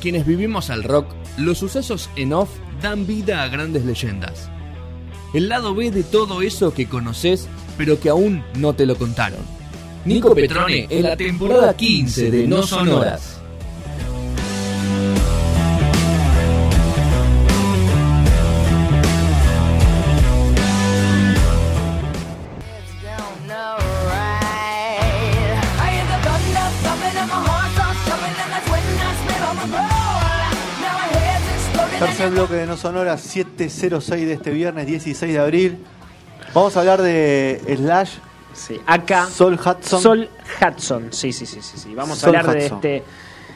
quienes vivimos al rock, los sucesos en off dan vida a grandes leyendas. El lado B de todo eso que conoces, pero que aún no te lo contaron. Nico Petrone en la temporada 15 de No Sonoras. Tercer bloque de No Sonoras 706 de este viernes 16 de abril. Vamos a hablar de Slash. Sí, acá. Sol Hudson. Sol Hudson, sí, sí, sí, sí. sí. Vamos Sol a hablar de este.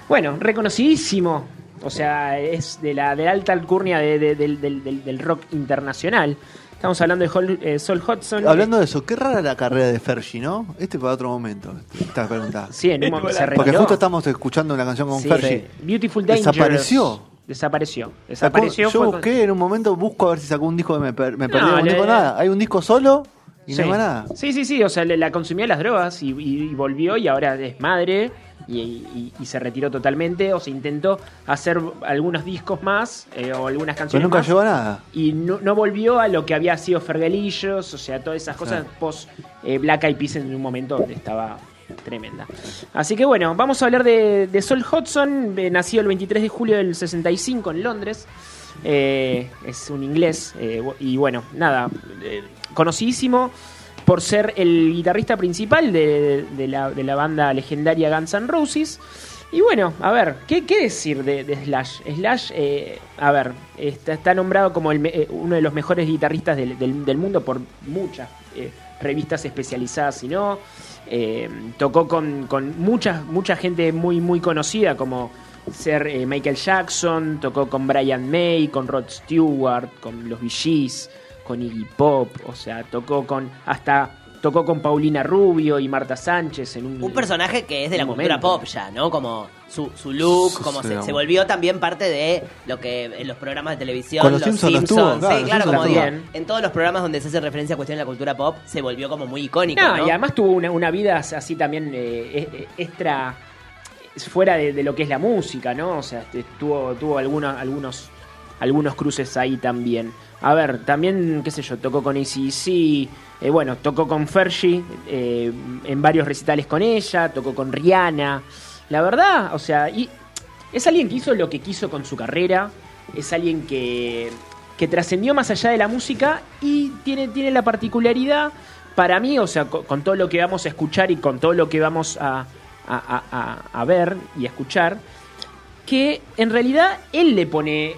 Bueno, reconocidísimo. O sea, es de la, de la alta alcurnia de- de- del, del- del- rock internacional. Estamos hablando de Hol- eh, Sol Hudson. Hablando de eso, qué rara la carrera de Fergie, ¿no? Este para otro momento, esta pregunta. Sí, en un momento se Porque justo estamos escuchando una canción con Sí, Fergie. Beautiful Dangerous. Desapareció. Desapareció. Sacó- Desapareció. yo fue con- busqué en un momento, busco a ver si sacó un disco que me, per- me perdí. No, un le- disco nada. Hay un disco solo y Sí. no hay nada. Sí, sí, sí, o sea, le- la consumía las drogas y, y- y volvió y ahora es madre y, se retiró totalmente o se intentó hacer algunos discos más eh, o algunas Pero canciones nunca más llegó a nada. y no, no volvió a lo que había sido Fergalillos, o sea, todas esas cosas post eh, Black Eyed Peas en un momento donde estaba tremenda. Así que bueno, vamos a hablar de, Sol Hudson, eh, nacido el 23 de julio del 65 en Londres. Eh, es un inglés eh, y bueno, nada, conocidísimo por ser el guitarrista principal de, la, de la banda legendaria Guns N' Roses. Y bueno, a ver, ¿qué, qué decir de, Slash? Slash, a ver, está, está nombrado como uno de los mejores guitarristas del, del- mundo por muchas revistas especializadas, si no. Eh, tocó con, con mucha, mucha gente muy, muy conocida, como ser eh, Michael Jackson, tocó con Brian May, con Rod Stewart, con los Gees, con Iggy Pop, o sea, tocó con hasta tocó con Paulina Rubio y Marta Sánchez en un, Un personaje que es de la cultura momento. pop ya, ¿no? Como su, su look, como sí, se, volvió también parte de lo que en los programas de televisión, Con los Simpsons lo estuvo, claro, sí, los claro, Simpsons como digo, en todos los programas donde se hace referencia a cuestiones de la cultura pop, se volvió como muy icónico, No, ¿no? y además tuvo una, una vida así también eh, eh, extra fuera de, de lo que es la música, ¿no? O sea, este, tuvo, tuvo algunos, algunos, algunos cruces ahí también. A ver, también, qué sé yo, tocó con ACDC, eh, bueno, tocó con Fergie eh, en varios recitales con ella, tocó con Rihanna. La verdad, o sea, es alguien que hizo lo que quiso con su carrera, es alguien que, que trascendió más allá de la música y tiene, tiene la particularidad, para mí, o sea, co- con, todo lo que vamos a escuchar y con todo lo que vamos a, a- a- a- ver y escuchar, que en realidad él le pone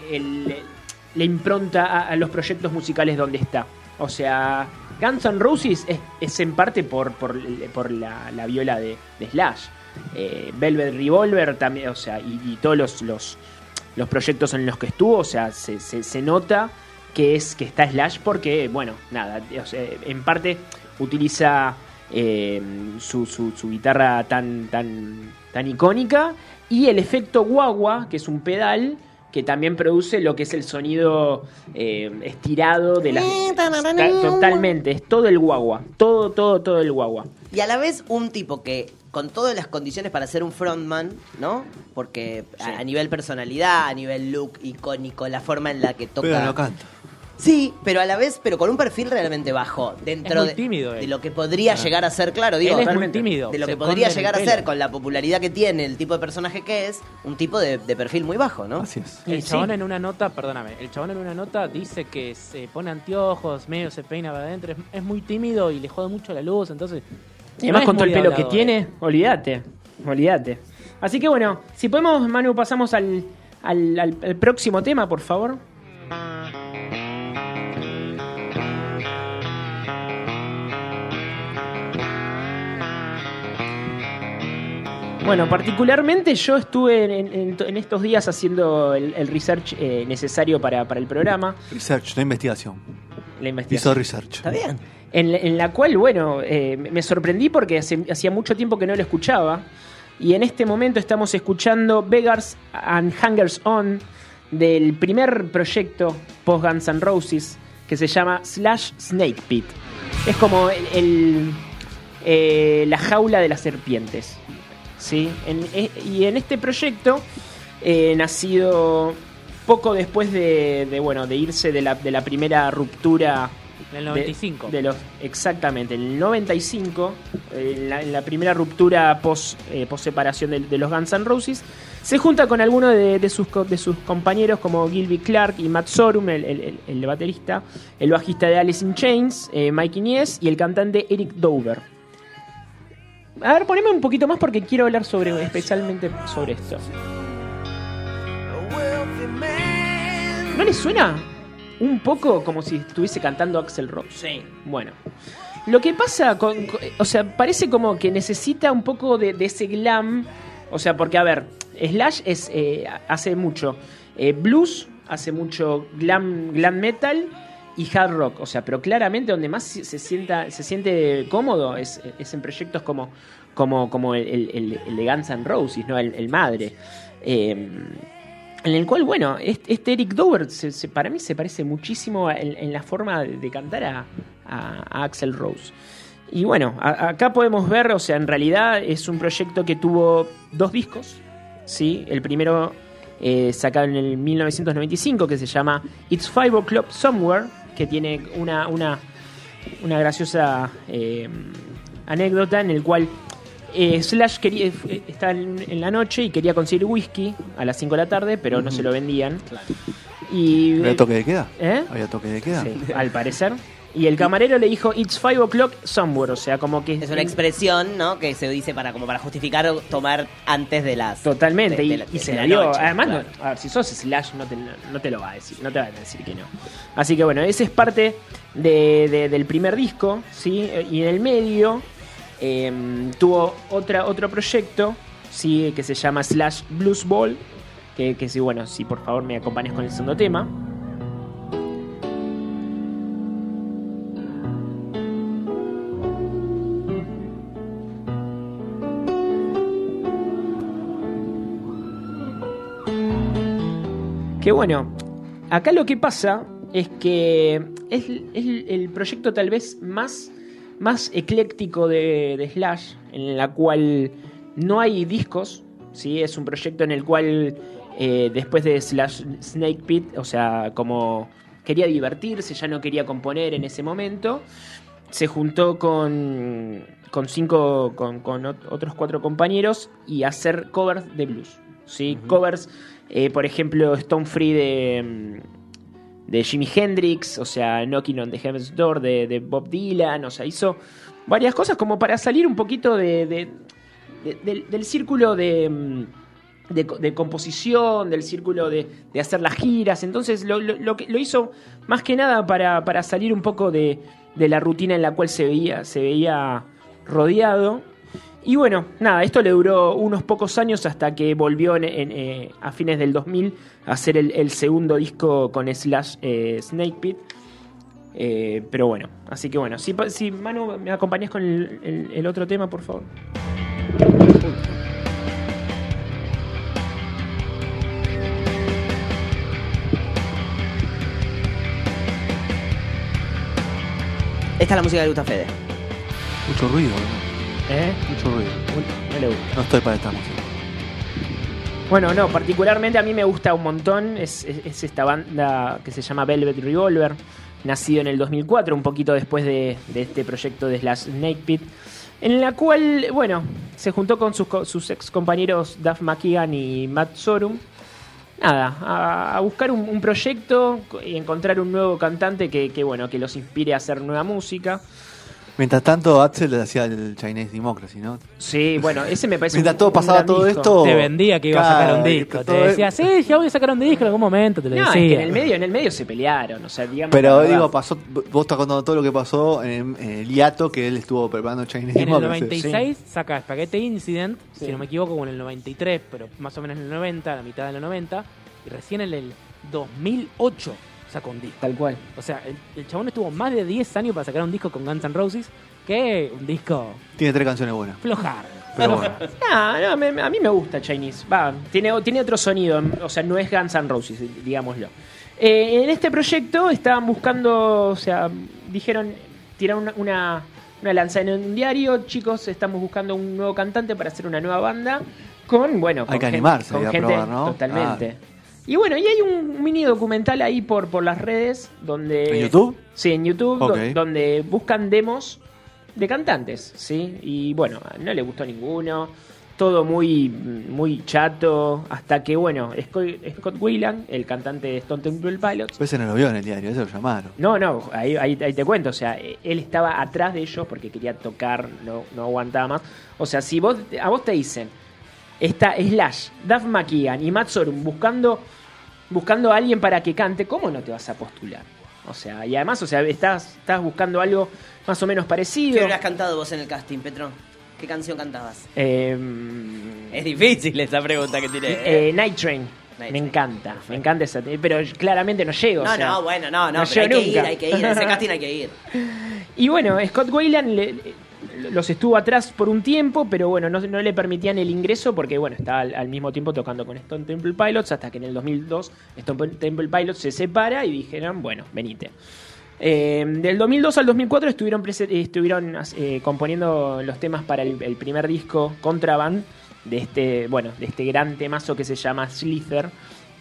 la impronta a, los proyectos musicales donde está. O sea, Guns N' Roses es, en parte por, por, la, la viola de, Slash. Eh, Velvet Revolver también, o sea, y, todos los, los, proyectos en los que estuvo, o sea, se, nota que es que está Slash porque, bueno, nada, en parte utiliza eh, su, su- su guitarra tan, tan, tan icónica y el efecto guagua, que es un pedal que también produce lo que es el sonido eh, estirado de las... Está- Totalmente, es todo el guagua, todo, todo, todo el guagua. Y a la vez un tipo que con todas las condiciones para ser un frontman, ¿no? Porque a, a nivel personalidad, a nivel look icónico, la forma en la que toca. Pero no canta. Sí, pero a la vez, pero con un perfil realmente bajo, dentro Es muy de, tímido él. de lo que podría llegar a ser, claro, digo, Él es muy totalmente. tímido. de lo se que podría llegar a ser con la popularidad que tiene, el tipo de personaje que es, un tipo de, de perfil muy bajo, ¿no? Así es. El Sí. chabón en una nota, perdóname, el chabón en una nota dice que se pone anteojos, medio se peina para adentro, es, es muy tímido y le jode mucho la luz, entonces... Y no además es con todo el pelo que tiene, eh. olvídate, olvídate. Así que bueno, si podemos, Manu, pasamos al, al, al- al próximo tema, por favor. Bueno, particularmente yo estuve en, en- en estos días haciendo el, el research eh, necesario para, para el programa, Research, no investigación. la investigación. Hizo research. Está bien. En, la- en la cual, bueno, eh, me sorprendí porque hace- hacía mucho tiempo que no lo escuchaba. Y en este momento estamos escuchando Beggars and Hangers On del primer proyecto post Guns N' Roses que se llama Slash Snake Pit. Es como el, el, eh, la jaula de las serpientes. ¿Sí? En- eh, y en este proyecto eh, nacido poco después de, de, bueno, de irse de la, de la primera ruptura En el de- 95. De, los, exactamente, en el 95, en la, en la primera ruptura post, eh, post separación de, de los Guns N' Roses, se junta con algunos de, de sus, de sus compañeros como Gilby Clark y Matt Sorum, el, el- el- el baterista, el bajista de Alice in Chains, eh, Mike Inez y el cantante Eric Dover. A ver, poneme un poquito más porque quiero hablar sobre especialmente sobre esto. ¿No les suena un poco como si estuviese cantando Axel Rose? Sí. Bueno, lo que pasa con, con- O sea, parece como que necesita un poco de, de ese glam. O sea, porque, a ver, Slash es, eh, hace mucho eh, blues, hace mucho glam, glam metal y hard rock. O sea, pero claramente donde más se, sienta, se siente cómodo es, en proyectos como, como, como el, el- el- de Guns N' Roses, ¿no? El, madre. Eh, en el cual, bueno, este, Eric Dover se- para mí se parece muchísimo en, la forma de, cantar a, a- Axel Rose. Y bueno, acá podemos ver, o sea, en realidad es un proyecto que tuvo dos discos, ¿sí? El primero eh, sacado en el 1995 que se llama It's Five O'Clock Somewhere, que tiene una, una, una graciosa eh, anécdota en el cual eh, Slash quería, eh, estaba en, en la noche y quería conseguir whisky a las 5 de la tarde, pero no se lo vendían. Y, ¿Había toque de queda? ¿Eh? ¿Había toque de queda? Sí, al parecer. Y el camarero le dijo, It's five o'clock somewhere, o sea, como que... Es una expresión, ¿no? Que se dice para como para justificar o tomar antes de las. Totalmente, de- y, de se la dio. noche, Además, claro. no- a ver, si sos Slash no te, no te lo va a decir, no te va a decir que no. Así que bueno, ese es parte de- de- del primer disco, ¿sí? Y en el medio eh, tuvo otra, otro proyecto, ¿sí? Que se llama Slash Blues Ball, que, que sí, bueno, si por favor me acompañas con el segundo tema. Que bueno, acá lo que pasa es que es, es el proyecto tal vez más, más ecléctico de, de Slash, en la cual no hay discos, ¿sí? es un proyecto en el cual eh, después de Slash Snake Pit, o sea, como quería divertirse, ya no quería componer en ese momento, se juntó con, con cinco, con, con ot- otros cuatro compañeros y hacer covers de blues. ¿sí? Covers, eh, por ejemplo, Stone Free de, mm, de Jimi Hendrix, o sea, Knocking on the Heaven's Door de, de Bob Dylan, o sea, hizo varias cosas como para salir un poquito de, de- de- del, círculo de, mm, de, co- de composición, del círculo de, de hacer las giras. Entonces lo, lo- lo que- lo hizo más que nada para, para salir un poco de la rutina en la cual se veía, se veía rodeado. Y bueno, nada, esto le duró unos pocos años hasta que volvió en- en, eh, a fines del 2000 a hacer el, el segundo disco con Slash eh, Snake Pit. Eh, pero bueno, así que bueno, si, Manu me acompañas con el, el- el otro tema, por favor. Esta es la música le gusta Fede. Mucho ruido, ¿no? ¿Eh? Mucho ruido. No le gusta. No estoy para esta música. Bueno, no, particularmente a mí me gusta un montón. Es, es- es esta banda que se llama Velvet Revolver, nacido en el 2004, un poquito después de, de este proyecto de Slash Snake Pit, en la cual, bueno, se juntó con sus, sus ex compañeros Duff McKagan y Matt Sorum. Nada, a, a buscar un, un proyecto y encontrar un nuevo cantante que, que, bueno, que los inspire a hacer nueva música. Mientras tanto, Axel le hacía el Chinese Democracy, ¿no? Sí, bueno, ese me parece Mientras un- todo pasaba todo disco. esto. Te vendía que iba a sacar un disco. Te decía, sí, ya voy a sacar un disco en algún momento, te lo No, es decía. que en el medio, en el medio se pelearon, o sea, digamos. Pero digo, pasó, vos estás contando todo lo que pasó en, en el hiato que él estuvo preparando Chinese En el Democracy. 96 saca Spaghetti Incident, Sí. si no me equivoco, como en el 93, pero más o menos en el 90, a la mitad de los 90. Y recién en el 2008 sacó un disco. Tal cual. O sea, el, el chabón estuvo más de 10 años para sacar un disco con Guns N' Roses, que un disco Tiene tres canciones buenas. flojar. Pero bueno. No, no, me- a mí me gusta Chinese. Va, tiene, tiene otro sonido, o sea, no es Guns N' Roses, digámoslo. Eh, en este proyecto estaban buscando, o sea, dijeron, tiraron una, una, una lanza en un diario, chicos, estamos buscando un nuevo cantante para hacer una nueva banda con, bueno, Hay con que gen- animarse con ahí a gente probar, ¿no? totalmente. Y bueno, y hay un mini documental ahí por, por las redes donde... ¿En YouTube? Sí, en YouTube, do- Ok. donde buscan demos de cantantes, ¿sí? Y bueno, no le gustó ninguno, todo muy, muy chato, hasta que, bueno, Scott, Scott Weiland, el cantante de Stone Temple Pilots, Pues ese no lo vio en el diario, ese lo llamaron. no, no, ahí, ahí, ahí te cuento. O sea, él estaba atrás de ellos porque quería tocar, no, no aguantaba más. O sea, si vos a vos te dicen, está Slash, Duff McKeegan y Matt Sorum buscando, buscando a alguien para que cante, ¿cómo no te vas a postular? O sea, y además, o sea, estás, estás buscando algo más o menos ¿Qué parecido. hubieras cantado vos en el casting, Petro? ¿Qué canción cantabas? Eh, Es difícil esa pregunta que tiré. eh, Night Train. Night me Train. encanta, me encanta esa. Pero claramente no llego. no, o sea, no, bueno, no, no, no pero hay que ir, hay que ir. A ese casting hay que ir. Y bueno, Scott Wayland le- los estuvo atrás por un tiempo, pero bueno, no, no le permitían el ingreso porque bueno, estaba al, mismo tiempo tocando con Stone Temple Pilots hasta que en el 2002 Stone Temple Pilots se separa y dijeron, bueno, venite. Eh, del 2002 al 2004 estuvieron, eh, estuvieron eh, componiendo los temas para el, el primer disco Contraband de este, bueno, de este gran temazo que se llama Slither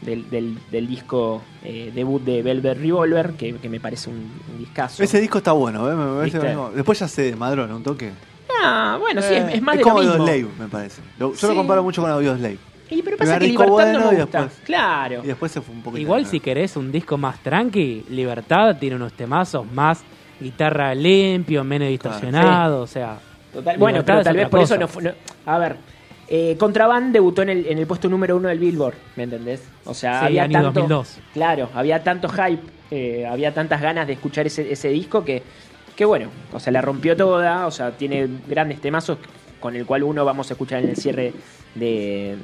del, del- del disco eh, debut de Velvet Revolver, que, que me parece un, un discazo. Ese disco está bueno, ¿eh? me parece mismo. Después ya se desmadró, ¿no? Un toque. Ah, bueno, sí, Eh, es, es más de como lo mismo. Slave, me parece. Yo lo comparo mucho con Audio Slave. Y pero pasa que Libertad no bueno me y gusta. después- Claro. Y después se fue un poco Igual si querés un disco más tranqui, Libertad tiene unos temazos más guitarra limpio, menos distorsionado, o sea... Total- bueno, pero es tal vez por eso no fue. no- a ver, eh, Contraband debutó en el, en el puesto número uno del Billboard, ¿me entendés? O sea, Sí, había tanto. 2002. Claro, había tanto hype, eh, había tantas ganas de escuchar ese, ese disco que, que, bueno, o sea, la rompió toda, o sea, tiene grandes temazos con el cual uno vamos a escuchar en el cierre de,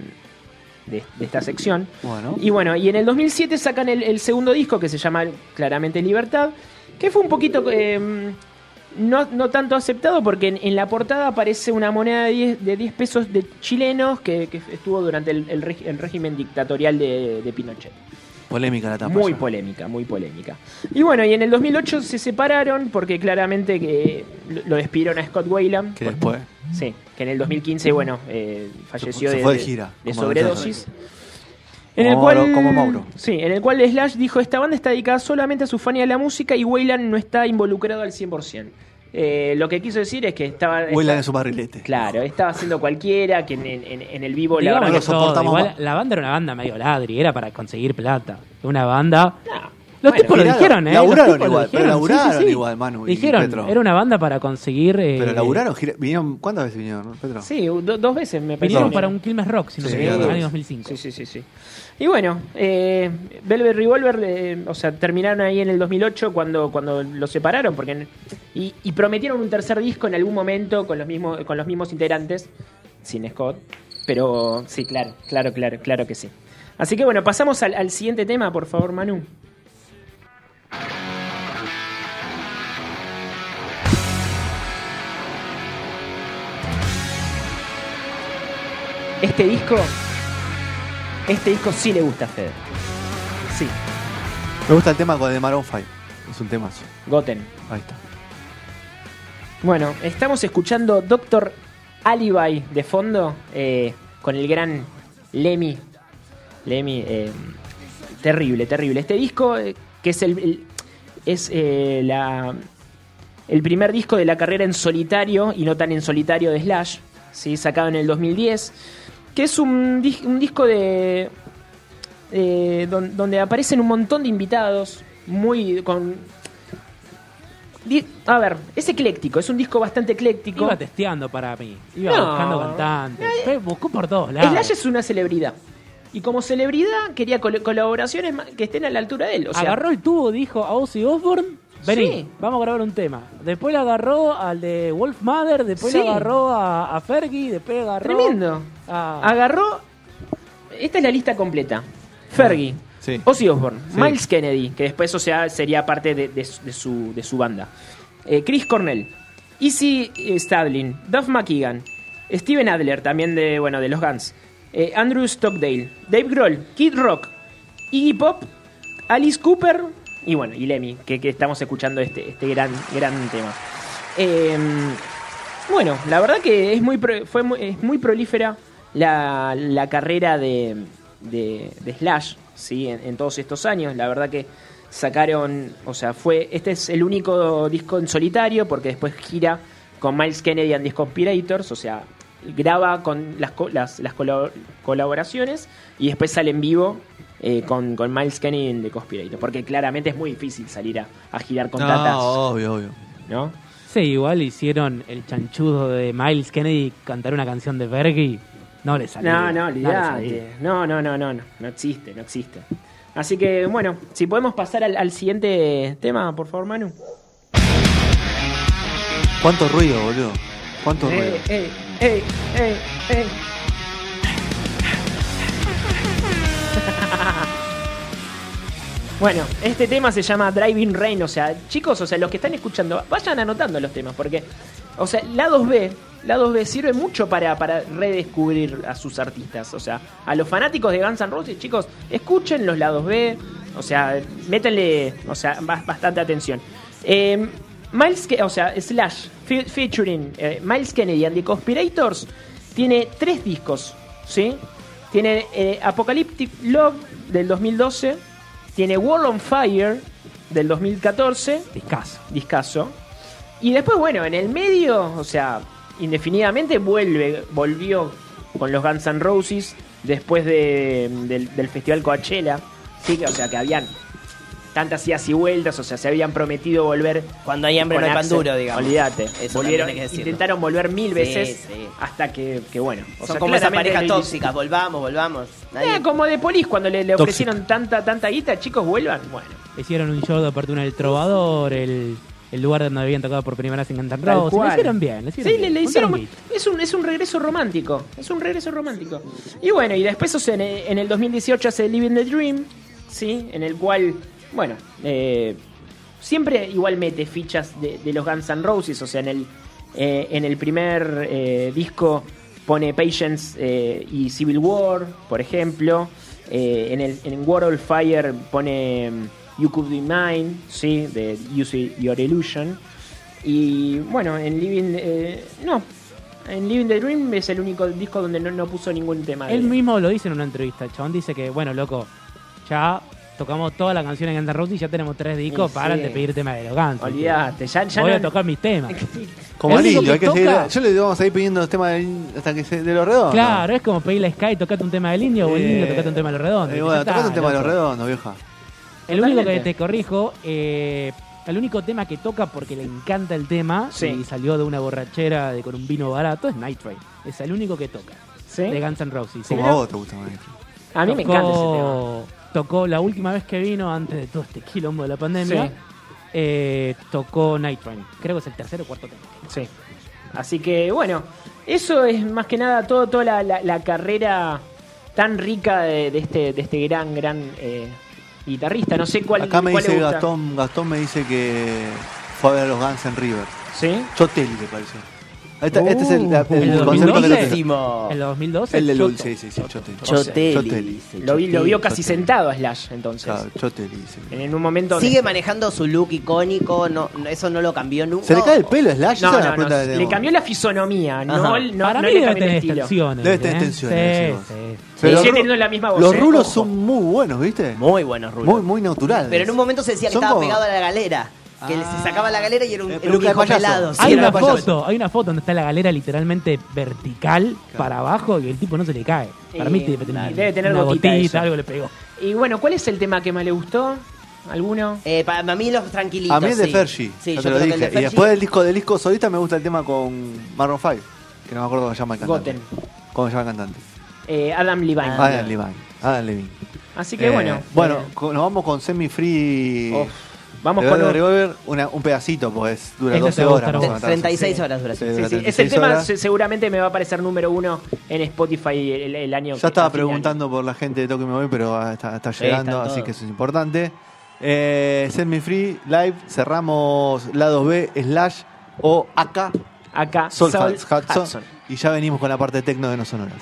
de, de esta sección. Bueno. Y bueno, y en el 2007 sacan el, el segundo disco que se llama claramente Libertad, que fue un poquito eh, no, no tanto aceptado porque en, en la portada aparece una moneda de 10, de 10 pesos de chilenos que, que estuvo durante el, el regi- el régimen dictatorial de, de Pinochet. Polémica la tapa. Muy ya. polémica, muy polémica. Y bueno, y en el 2008 se separaron porque claramente que lo- despidieron a Scott Wayland. Que después. Sí, que en el 2015, bueno, eh, falleció se de, fue de de- gira, de sobredosis. En el Como cual, Mauro- como Mauro. Sí, en el cual Slash dijo, esta banda está dedicada solamente a su fan y a la música y Wayland no está involucrado al 100%. Eh, lo que quiso decir es que estaba... Estaba- en su barrilete. Claro, estaba haciendo cualquiera, que en, en- en el vivo la Digamos verdad lo que que... todo, soportamos igual más. la banda era una banda medio ladri, era para conseguir plata. Una banda... No, Los bueno, tipos lo dijeron, ¿eh? laburaron lo igual, pero dijeron, sí, sí, laburaron sí. igual, Manu y Dijeron, Petro. era una banda para conseguir... eh, Pero laburaron, gira- vinieron, ¿cuántas veces vinieron, Petro? Sí, do- dos veces me parece. Vinieron para un Quilmes Rock, si no Sí, sí. en el año 2005. Sí, sí, sí, sí. Y bueno, eh, Velvet Revolver, eh, o sea, terminaron ahí en el 2008 cuando, cuando los separaron porque y prometieron un tercer disco en algún momento con los mismos con los mismos integrantes, sin Scott, pero sí, claro, claro, claro, claro que sí. Así que bueno, pasamos al, al siguiente tema, por favor, Manu. Este disco, este disco sí le gusta a Fede. Sí, Me gusta el tema de Maroon 5. Es un temazo. Goten. Ahí está. Bueno, estamos escuchando Doctor Alibi de fondo eh, con el gran Lemmy. Lemmy, eh, terrible, terrible. Este disco, eh, que es el, el- es eh, la el primer disco de la carrera en solitario y no tan en solitario de Slash, ¿sí? sacado en el 2010, que es un, dis- un disco de eh, don- donde aparecen un montón de invitados, muy con di- a ver, es ecléctico, es un disco bastante ecléctico. Iba testeando para mí. Iba No. buscando cantantes. Fue- Buscó por todos lados. Slash es una celebridad. Y como celebridad quería col- colaboraciones que estén a la altura de él. O sea, agarró el tubo, dijo a Ozzy Osbourne, vení, Sí. vamos a grabar un tema. Después le agarró al de Wolf Mother, después Sí. le agarró a, a Fergie, después le agarró tremendo. A... Agarró. Esta es la lista completa: Fergie, Sí. Ozzy Osbourne, Sí. Miles Kennedy, que después o sea, sería parte de, de su- de su, de su banda, eh, Chris Cornell, Izzy Stadlin, Duff McKagan, Steven Adler, también de, bueno, de los Guns, eh, Andrew Stockdale, Dave Grohl, Kid Rock, Iggy Pop, Alice Cooper y bueno, y Lemmy, que, que estamos escuchando este, este gran, gran tema. Eh, bueno, la verdad que es muy, pro- fue muy, es muy prolífera la, la carrera de, de, de Slash, ¿sí? En, en todos estos años. La verdad que sacaron, o sea, fue este es el único disco en solitario porque después gira con Miles Kennedy and the Conspirators, o sea, graba con las, co- las, las colaboraciones y después sale en vivo eh, con, con Miles Kennedy and the Conspirators, porque claramente es muy difícil salir a, a girar con No, obvio, obvio. ¿no? Sí, igual hicieron el chanchudo de Miles Kennedy cantar una canción de Bergie. No le salió. No, no, olvidate. No, no, no, no, no. No existe, no existe. Así que, bueno, si podemos pasar al, al siguiente tema, por favor, Manu. ¿Cuánto ruido, boludo? ¿Cuánto ruido? Ey, ey, ey, ey. Bueno, este tema se llama Driving Rain, o sea, chicos, o sea, los que están escuchando, vayan anotando los temas, porque, o sea, la 2B, la 2B sirve mucho para, para redescubrir a sus artistas, o sea, a los fanáticos de Guns N' Roses, chicos, escuchen los lados B, o sea, métanle, o sea, ba- bastante atención. Eh, Miles, o sea, Slash, fe- featuring eh, Miles Kennedy and the Conspirators, tiene tres discos, ¿sí? Tiene eh, Apocalyptic Love del 2012, tiene World on Fire del 2014, Discaso. discaso. Y después, bueno, en el medio, o sea, indefinidamente vuelve, volvió con los Guns N' Roses después de- del, del Festival Coachella. Sí, que, o sea, que habían tantas idas y vueltas, o sea, se habían prometido volver. Cuando hay hambre no hay pan duro, digamos. Olvídate. Eso Volvieron, que intentaron volver mil Sí, veces sí. hasta que, que, bueno. o Son sea, como parejas lo- tóxicas, volvamos, volvamos. Nadie- Eh, como de Polis, cuando le, le Tóxica. ofrecieron tanta, tanta guita, chicos, vuelvan. Bueno. Hicieron un show de apertura en El Trovador, el, el lugar donde habían tocado por primera vez en Guns N' Roses. Lo hicieron bien. Lo hicieron Sí, le, bien. le hicieron. Guita. Es un, es un regreso romántico. Es un regreso romántico. Y bueno, y después, o sea, en, en el 2018 hace Living the Dream, ¿sí? En el cual, bueno, eh, siempre igual mete fichas de, de los Guns N' Roses. O sea, en el, eh, en el primer eh, disco pone Patience eh, y Civil War, por ejemplo. Eh, en, el, en World of Fire pone mm, You Could Be Mine, ¿sí? De Use Your Illusion. Y bueno, en Living. eh, no. En Living the Dream es el único disco donde no, no puso ningún tema. de- Él mismo lo dice en una entrevista. El chabón dice que, bueno, loco, ya tocamos toda la canción en Guns N' Roses y ya tenemos tres discos. Y Paran sí. de pedir temas de los Guns. Olvídate, ya, ya Voy no- a tocar mis temas. Como indio, hay que que seguir. Yo le vamos a ir pidiendo los temas del- hasta que se, de los redondos. Claro, es como pedirle a Sky, tocate un tema del indio o el Eh, indio, tocate un tema de los redondos. Eh, bueno, tocate un tema de los redondos, vieja. El único que te corrijo, eh, el único tema que toca porque le encanta el tema Sí. y salió de una borrachera de con un vino barato es Night Train. Es el único que toca. ¿Sí? De Guns N' Roses. Como Pero a vos te gusta, maestro. A mí me tocó- encanta ese tema. Tocó la última vez que vino, antes de todo este quilombo de la pandemia, Sí. eh, tocó Night Train. Creo que es el tercer o cuarto tema. Sí. Así que bueno, eso es más que nada todo, toda la, la- la carrera tan rica de, de este, de este gran, gran eh, guitarrista. No sé cuál, Acá me cuál le dice gusta. Gastón, Gastón me dice que fue a ver a los Guns en River. ¿Sí? Chotelli le pareció. Este, este es el, la- el ¿El concepto que 2012? le. ¿El 2012? El del Choto. Lul, sí, sí, sí, Chotelli. Chotelli. Chotelli. dice, Lo, vi- lo vio casi sentado a Slash entonces. Claro, Chotelli, sí. En un momento. donde- Sigue manejando su look icónico, no, no- eso no lo cambió nunca. ¿Se le cae el pelo a Slash? Esa No, es la no, no, pregunta que Le tenemos. cambió la fisonomía, no, Ajá. no, Para no mí le debe cambió el tener estilo. extensiones. Debe tener ¿eh? extensiones, Sí, sí. Pero sigue los teniendo la misma voz, Los eh, rulos ojo. son muy buenos, ¿viste? Muy buenos rulos. Muy, muy naturales. Pero en un momento se decía que Son estaba como- pegado a la galera. Que Ah. se sacaba la galera y era un, Eh, era un payaso. pelado. Sí, Hay una payaso. foto, hay una foto donde está la galera literalmente vertical para abajo y el tipo no se le cae. Para mí debe tener, debe tener una gotita algo le pegó. Y bueno, ¿cuál es el tema que más le gustó? ¿Alguno? Eh, para mí los tranquilitos. A mí es de sí. Fergie, Sí, yo te lo dije. el de Y después del disco del disco solista me gusta el tema con Maroon 5, que no me acuerdo cómo se llama el cantante. Goten. ¿Cómo se llama el cantante? Eh, Adam Levine. Ah, Adam Levine. Adam Levine. Así que Eh, bueno. Bueno, eh, nos vamos con Semi Free. Vamos con un- Revolver, una- un pedacito, pues dura Ese 12 te horas. gusta, más o ¿no? menos. 36 Sí. horas dura. Sí, Sí, dura Sí, sí, 36 ese tema horas. seguramente me va a aparecer número uno en Spotify el, el año que- Ya estaba preguntando por la gente de Toque Me Voy, pero ah, está, llegando, así todos. que eso es importante. Eh, Set Me Free Live, cerramos lado B, Slash o acá, Acá, Soul Saul Hudson, Hudson. y ya venimos con la parte tecno de No Sonoras.